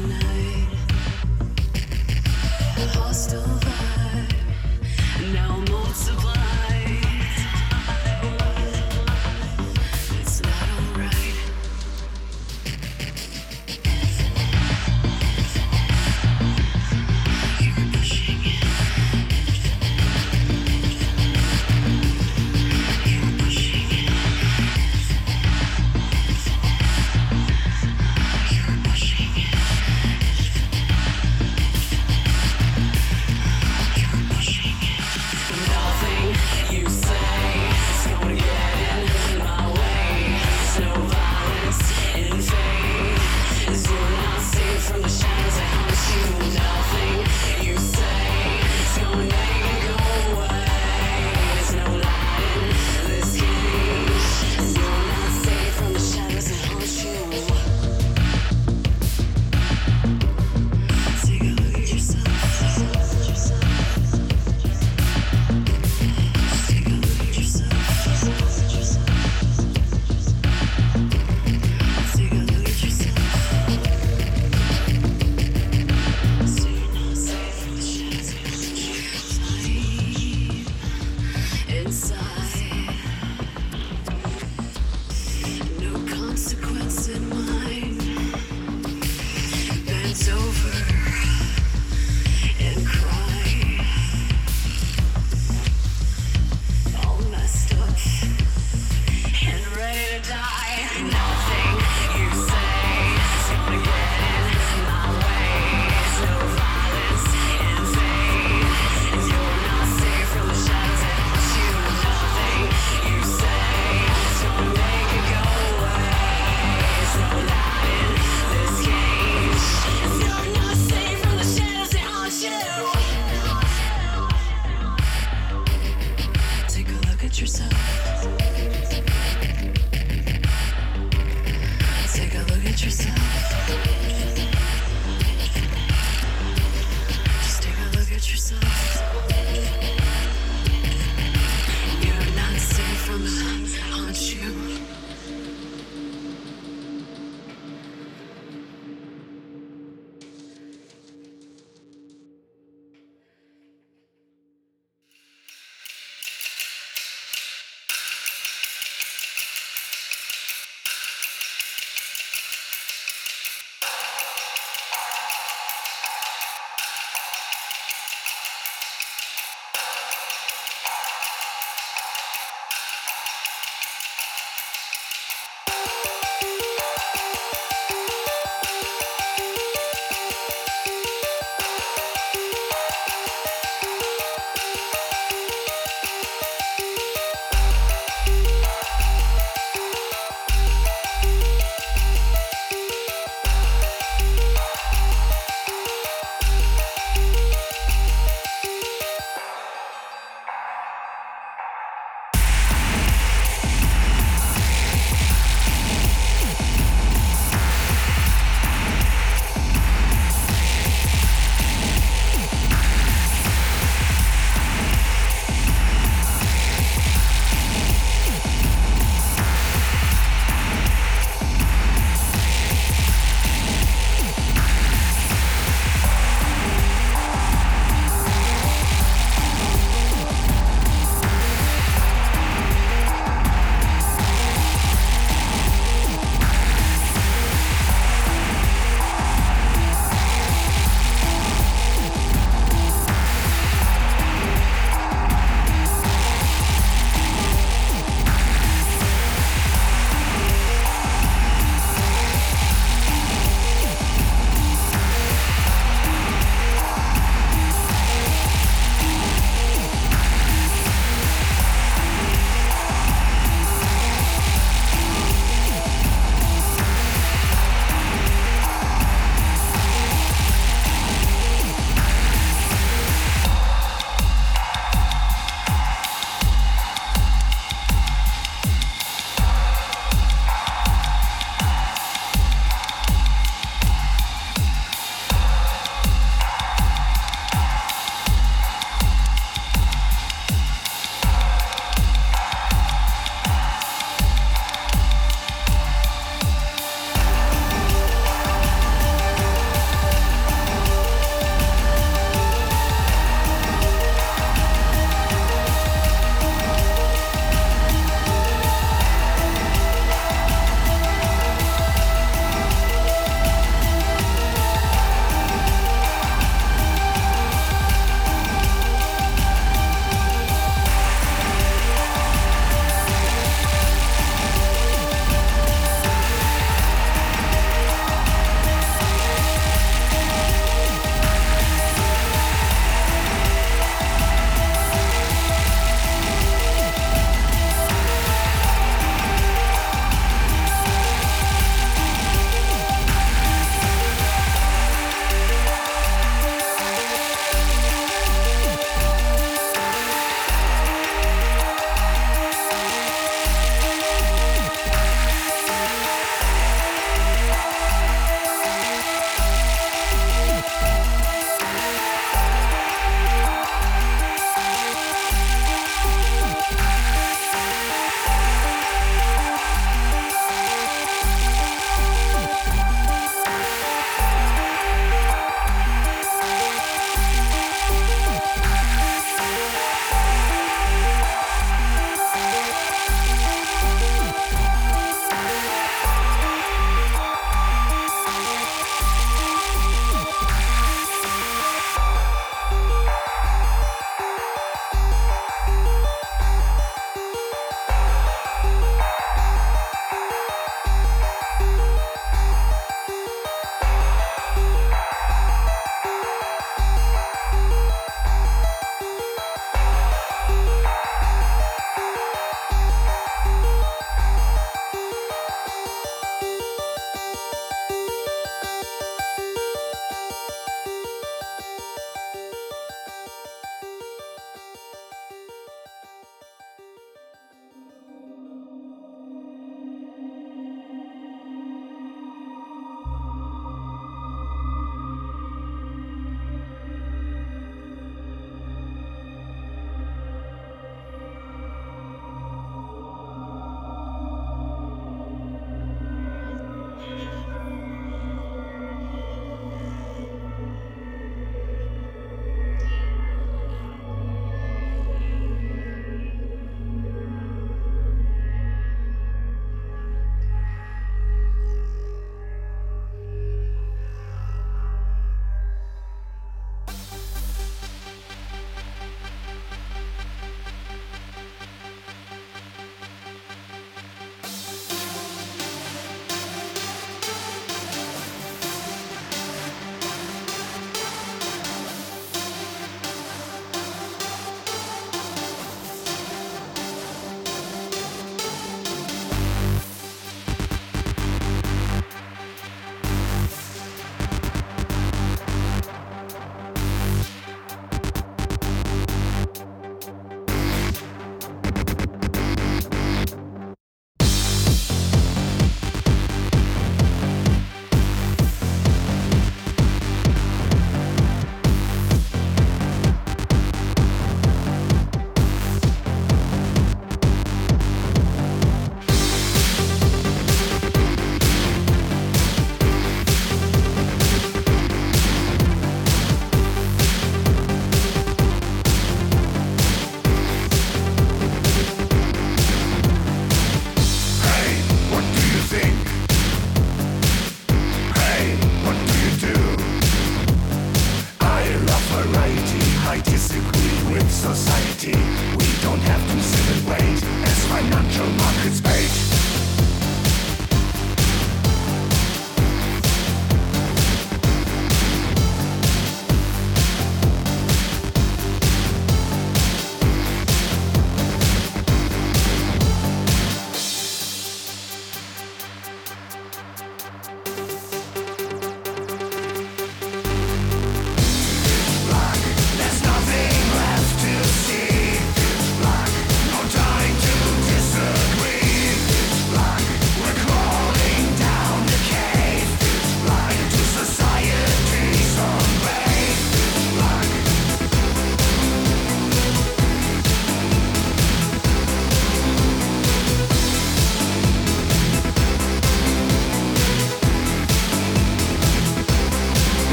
Tonight.